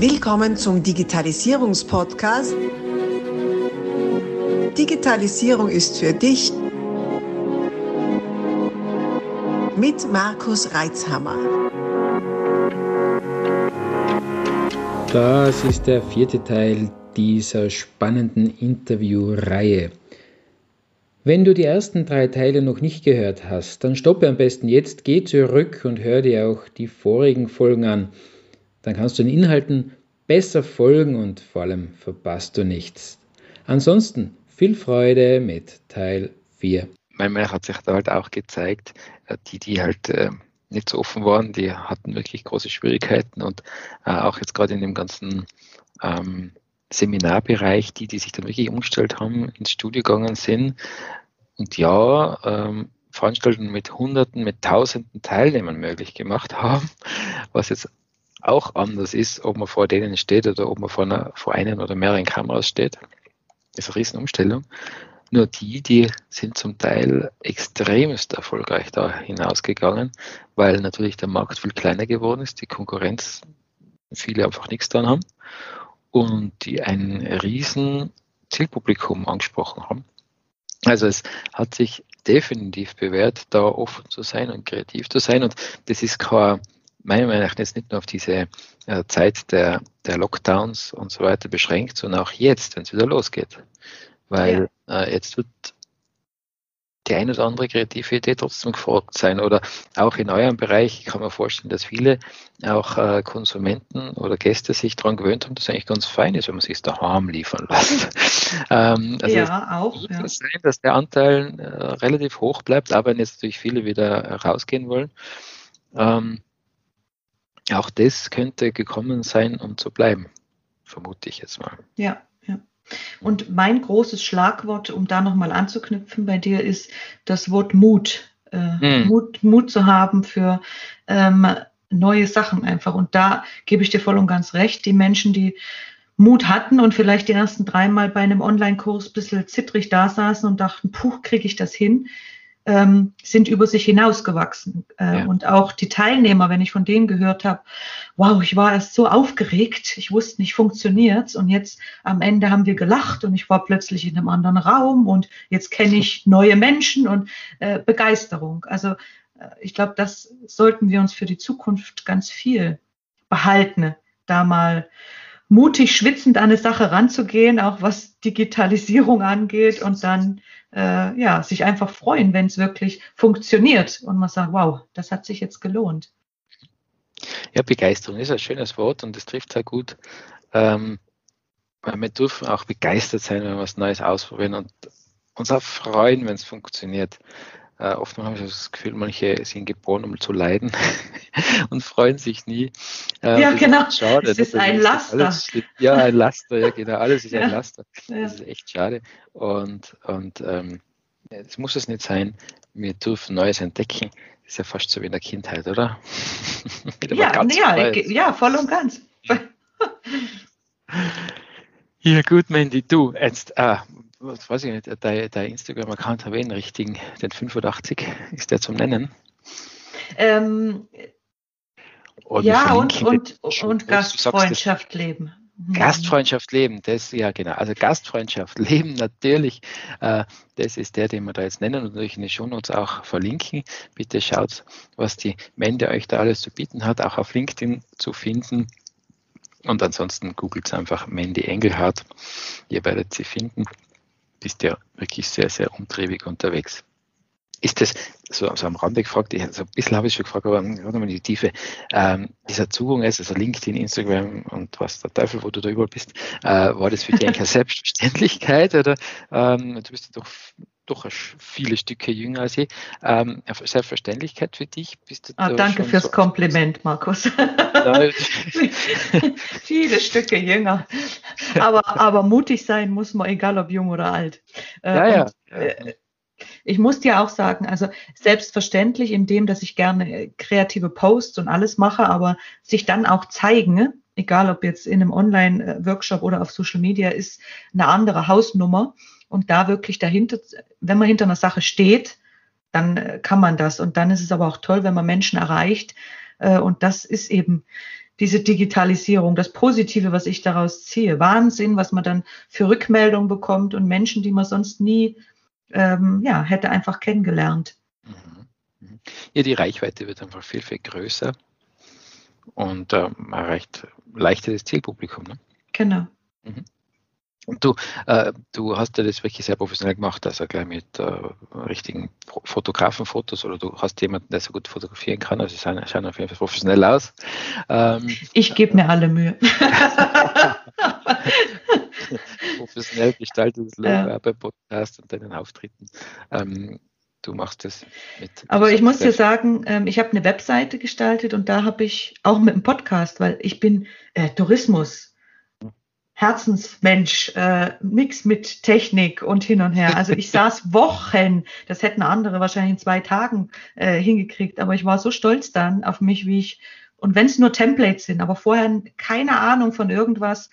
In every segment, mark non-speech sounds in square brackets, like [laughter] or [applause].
Willkommen zum Digitalisierungspodcast. Digitalisierung ist für dich mit Markus Reitzhammer. Das ist der vierte Teil dieser spannenden Interviewreihe. Wenn du die ersten drei Teile noch nicht gehört hast, dann stoppe am besten jetzt, geh zurück und hör dir auch die vorigen Folgen an. Dann kannst du den Inhalten besser folgen und vor allem verpasst du nichts. Ansonsten viel Freude mit Teil 4. Manchmal hat sich da halt auch gezeigt, äh, die, die halt äh, nicht so offen waren, die hatten wirklich große Schwierigkeiten und äh, auch jetzt gerade in dem ganzen ähm, Seminarbereich, die, die sich dann wirklich umgestellt haben, ins Studio gegangen sind und ja, ähm, Veranstaltungen mit Hunderten, mit Tausenden Teilnehmern möglich gemacht haben, was jetzt auch anders ist, ob man vor denen steht oder ob man vor, einer, vor einen oder mehreren Kameras steht. Das ist eine Riesenumstellung. Nur die, die sind zum Teil extremst erfolgreich da hinausgegangen, weil natürlich der Markt viel kleiner geworden ist, die Konkurrenz, viele einfach nichts dran haben und die ein riesen Zielpublikum angesprochen haben. Also es hat sich definitiv bewährt, da offen zu sein und kreativ zu sein und das ist kein meiner Meinung nach jetzt nicht nur auf diese äh, Zeit der, der Lockdowns und so weiter beschränkt, sondern auch jetzt, wenn es wieder losgeht. Weil ja. äh, jetzt wird die eine oder andere kreative Idee trotzdem gefragt sein. Oder auch in eurem Bereich kann man vorstellen, dass viele auch äh, Konsumenten oder Gäste sich daran gewöhnt haben, dass es eigentlich ganz fein ist, wenn man sich daheim liefern lässt. [laughs] ähm, also ja, auch. Es ja. sein, dass der Anteil äh, relativ hoch bleibt, aber wenn jetzt natürlich viele wieder rausgehen wollen. Ähm, auch das könnte gekommen sein, um zu bleiben, vermute ich jetzt mal. Ja, ja. Und mein großes Schlagwort, um da nochmal anzuknüpfen bei dir, ist das Wort Mut. Äh, mm. Mut, Mut zu haben für ähm, neue Sachen einfach. Und da gebe ich dir voll und ganz recht. Die Menschen, die Mut hatten und vielleicht die ersten dreimal bei einem Online-Kurs ein bisschen zittrig da saßen und dachten, puh, kriege ich das hin, ähm, sind über sich hinausgewachsen. Äh, ja. Und auch die Teilnehmer, wenn ich von denen gehört habe, wow, ich war erst so aufgeregt, ich wusste nicht, funktioniert's. Und jetzt am Ende haben wir gelacht und ich war plötzlich in einem anderen Raum und jetzt kenne ich [laughs] neue Menschen und äh, Begeisterung. Also äh, ich glaube, das sollten wir uns für die Zukunft ganz viel behalten, da mal mutig schwitzend an eine Sache ranzugehen, auch was Digitalisierung angeht und dann äh, ja, sich einfach freuen, wenn es wirklich funktioniert und man sagt, wow, das hat sich jetzt gelohnt. Ja, Begeisterung ist ein schönes Wort und das trifft sehr gut. Ähm, wir dürfen auch begeistert sein, wenn wir was Neues ausprobieren und uns auch freuen, wenn es funktioniert. Äh, oftmals habe ich das Gefühl, manche sind geboren, um zu leiden [laughs] und freuen sich nie. Äh, ja, genau. Schade, es ist ein Laster. Ja, ein Laster, ja, genau. Alles ist [laughs] ja. ein Laster. Das ist echt schade. Und, und ähm, das muss es nicht sein. Wir dürfen Neues entdecken. Das ist ja fast so wie in der Kindheit, oder? [laughs] ja, ja, ja, voll und ganz. ja, gut, Mandy, du, jetzt, äh, was weiß ich nicht, dein, dein Instagram-Account habe ich den richtigen, den 85, ist der zum Nennen? Ähm, ja, und, und, und Gastfreundschaft leben. Mhm. Gastfreundschaft leben, das ja genau. Also Gastfreundschaft [laughs] leben natürlich, äh, das ist der, den wir da jetzt nennen und natürlich in den Shownotes auch verlinken. Bitte schaut, was die Mende euch da alles zu bieten hat, auch auf LinkedIn zu finden. Und ansonsten googelt einfach Mandy Engelhardt. Ihr werdet sie finden bist ja wirklich sehr, sehr umtriebig unterwegs. Ist das, so, so am Rande gefragt, ich, so ein bisschen habe ich schon gefragt, aber gerade mal die Tiefe, ähm, dieser Zugang ist, also LinkedIn, Instagram und was der Teufel, wo du da überall bist, äh, war das für dich eigentlich eine [laughs] Selbstverständlichkeit oder ähm, du bist ja doch doch viele Stücke jünger als ich. Ähm, Selbstverständlichkeit für dich? Bist du ah, danke fürs so Kompliment, Markus. [laughs] viele Stücke jünger. Aber, aber mutig sein muss man, egal ob jung oder alt. Äh, ja, ja. Und, äh, ich muss dir auch sagen, also selbstverständlich in dem, dass ich gerne kreative Posts und alles mache, aber sich dann auch zeigen, egal ob jetzt in einem Online-Workshop oder auf Social Media, ist eine andere Hausnummer und da wirklich dahinter, wenn man hinter einer Sache steht, dann äh, kann man das. Und dann ist es aber auch toll, wenn man Menschen erreicht. Äh, und das ist eben diese Digitalisierung, das Positive, was ich daraus ziehe. Wahnsinn, was man dann für Rückmeldungen bekommt und Menschen, die man sonst nie ähm, ja, hätte einfach kennengelernt. Mhm. Mhm. Ja, die Reichweite wird einfach viel, viel größer und äh, erreicht leichter das Zielpublikum. Ne? Genau. Mhm. Und du, äh, du hast ja das wirklich sehr professionell gemacht, also gleich mit äh, richtigen Fotografenfotos oder du hast jemanden, der so gut fotografieren kann, also sie schauen, schauen auf jeden Fall professionell aus. Ähm, ich gebe mir alle Mühe. [laughs] professionell gestaltetes Logo ja. bei Podcast und deinen Auftritten. Ähm, du machst es mit. Aber ich muss dir sagen, ähm, ich habe eine Webseite gestaltet und da habe ich auch mit einem Podcast, weil ich bin äh, Tourismus. Herzensmensch, äh, nix mit Technik und hin und her. Also ich [laughs] saß Wochen, das hätten andere wahrscheinlich in zwei Tagen äh, hingekriegt, aber ich war so stolz dann auf mich, wie ich, und wenn es nur Templates sind, aber vorher keine Ahnung von irgendwas,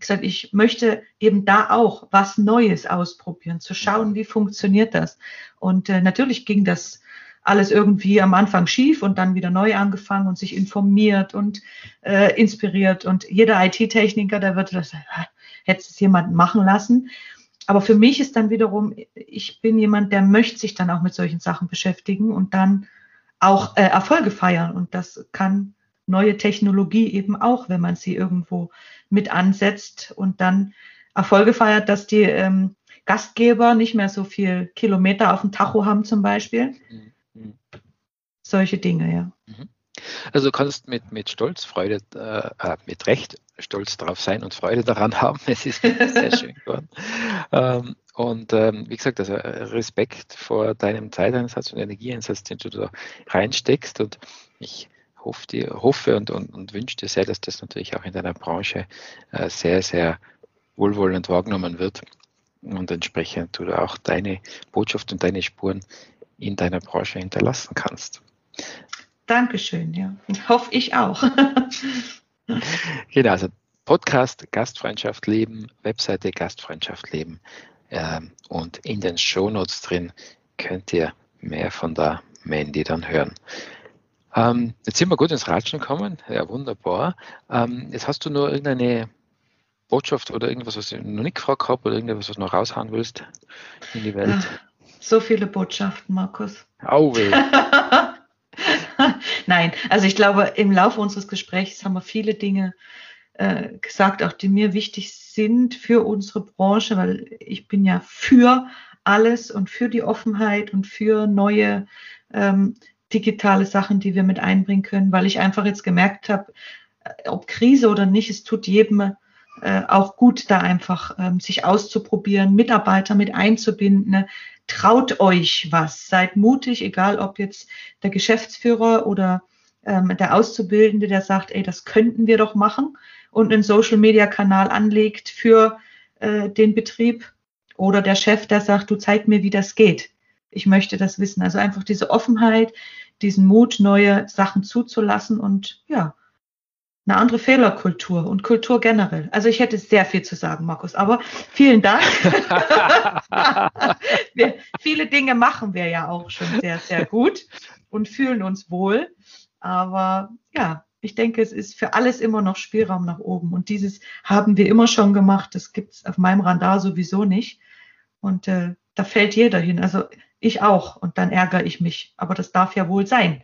gesagt, ich möchte eben da auch was Neues ausprobieren, zu schauen, wie funktioniert das. Und äh, natürlich ging das alles irgendwie am Anfang schief und dann wieder neu angefangen und sich informiert und äh, inspiriert. Und jeder IT-Techniker, der wird das, äh, hätte es jemanden machen lassen. Aber für mich ist dann wiederum, ich bin jemand, der möchte sich dann auch mit solchen Sachen beschäftigen und dann auch äh, Erfolge feiern. Und das kann neue Technologie eben auch, wenn man sie irgendwo mit ansetzt und dann Erfolge feiert, dass die ähm, Gastgeber nicht mehr so viel Kilometer auf dem Tacho haben zum Beispiel. Mhm. Solche Dinge, ja. Mhm. Also du kannst mit, mit Stolz, Freude, äh, äh mit Recht stolz darauf sein und Freude daran [laughs] haben. Es ist sehr [laughs] schön geworden. Ähm, und ähm, wie gesagt, also Respekt vor deinem Zeiteinsatz und Energieeinsatz, den du da reinsteckst. Und ich hoffe, dir, hoffe und, und, und wünsche dir sehr, dass das natürlich auch in deiner Branche äh, sehr, sehr wohlwollend wahrgenommen wird und entsprechend du auch deine Botschaft und deine Spuren in deiner Branche hinterlassen kannst. Dankeschön, ja. Hoffe ich auch. [laughs] genau, also Podcast Gastfreundschaft leben, Webseite Gastfreundschaft leben ähm, und in den Shownotes drin könnt ihr mehr von der Mandy dann hören. Ähm, jetzt sind wir gut ins Ratschen gekommen. Ja, wunderbar. Ähm, jetzt hast du nur irgendeine Botschaft oder irgendwas, was ich noch nicht gefragt habe oder irgendwas, was du noch raushauen willst in die Welt? Ach, so viele Botschaften, Markus. Auwe. [laughs] Nein, also ich glaube, im Laufe unseres Gesprächs haben wir viele Dinge äh, gesagt, auch die mir wichtig sind für unsere Branche, weil ich bin ja für alles und für die Offenheit und für neue ähm, digitale Sachen, die wir mit einbringen können, weil ich einfach jetzt gemerkt habe, äh, ob Krise oder nicht, es tut jedem äh, auch gut, da einfach ähm, sich auszuprobieren, Mitarbeiter mit einzubinden. Ne? Traut euch was, seid mutig, egal ob jetzt der Geschäftsführer oder ähm, der Auszubildende, der sagt, ey, das könnten wir doch machen und einen Social-Media-Kanal anlegt für äh, den Betrieb oder der Chef, der sagt, du zeig mir, wie das geht. Ich möchte das wissen. Also einfach diese Offenheit, diesen Mut, neue Sachen zuzulassen und ja, eine andere Fehlerkultur und Kultur generell. Also ich hätte sehr viel zu sagen, Markus, aber vielen Dank. [laughs] wir, viele Dinge machen wir ja auch schon sehr, sehr gut und fühlen uns wohl. Aber ja, ich denke, es ist für alles immer noch Spielraum nach oben. Und dieses haben wir immer schon gemacht. Das gibt es auf meinem Radar sowieso nicht. Und äh, da fällt jeder hin. Also ich auch. Und dann ärgere ich mich. Aber das darf ja wohl sein.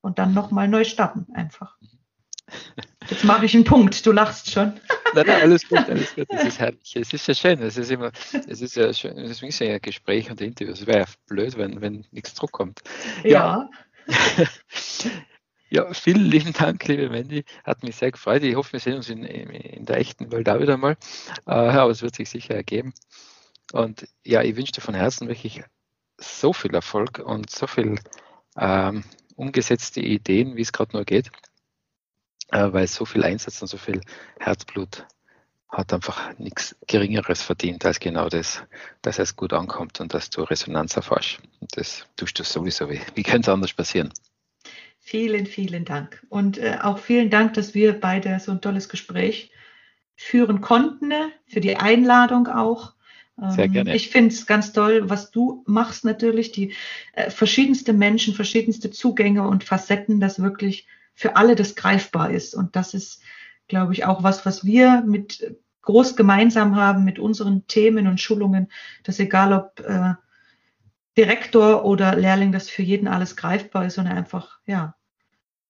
Und dann nochmal neu starten, einfach. Jetzt mache ich einen Punkt. Du lachst schon. [laughs] Nein, nein, alles gut, alles gut. Das ist herrlich. Es ist ja schön. Es ist immer, es ist ja schön. Deswegen ist ja ein Gespräch und Interview. Es wäre ja blöd, wenn, wenn nichts zurückkommt. Ja. Ja. [laughs] ja. vielen lieben Dank, liebe Wendy. Hat mich sehr gefreut. Ich hoffe, wir sehen uns in, in der echten Welt auch wieder mal. Äh, aber es wird sich sicher ergeben. Und ja, ich wünsche dir von Herzen wirklich so viel Erfolg und so viel ähm, umgesetzte Ideen, wie es gerade nur geht, äh, weil so viel Einsatz und so viel Herzblut hat einfach nichts Geringeres verdient als genau das, dass es gut ankommt und dass du Resonanz erfährst. Und das tust du sowieso. Wie, wie könnte es anders passieren? Vielen, vielen Dank. Und äh, auch vielen Dank, dass wir beide so ein tolles Gespräch führen konnten, für die Einladung auch. Sehr ähm, gerne. Ich finde es ganz toll, was du machst natürlich, die äh, verschiedenste Menschen, verschiedenste Zugänge und Facetten, das wirklich für alle das greifbar ist. Und das ist, glaube ich, auch was, was wir mit groß gemeinsam haben mit unseren Themen und Schulungen, dass egal ob äh, Direktor oder Lehrling, dass für jeden alles greifbar ist und er einfach, ja,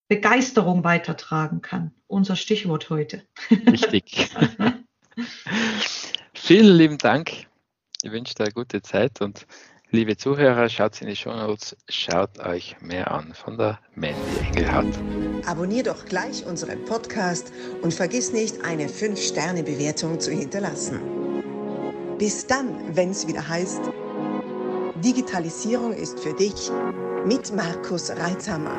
Begeisterung weitertragen kann. Unser Stichwort heute. Richtig. [laughs] Vielen lieben Dank. Ich wünsche dir eine gute Zeit und liebe Zuhörer, schaut in die Show Notes, schaut euch mehr an von der Mandy Engelhardt. Abonnier doch gleich unseren Podcast und vergiss nicht, eine 5-Sterne-Bewertung zu hinterlassen. Bis dann, wenn es wieder heißt, Digitalisierung ist für dich mit Markus Reitzhammer.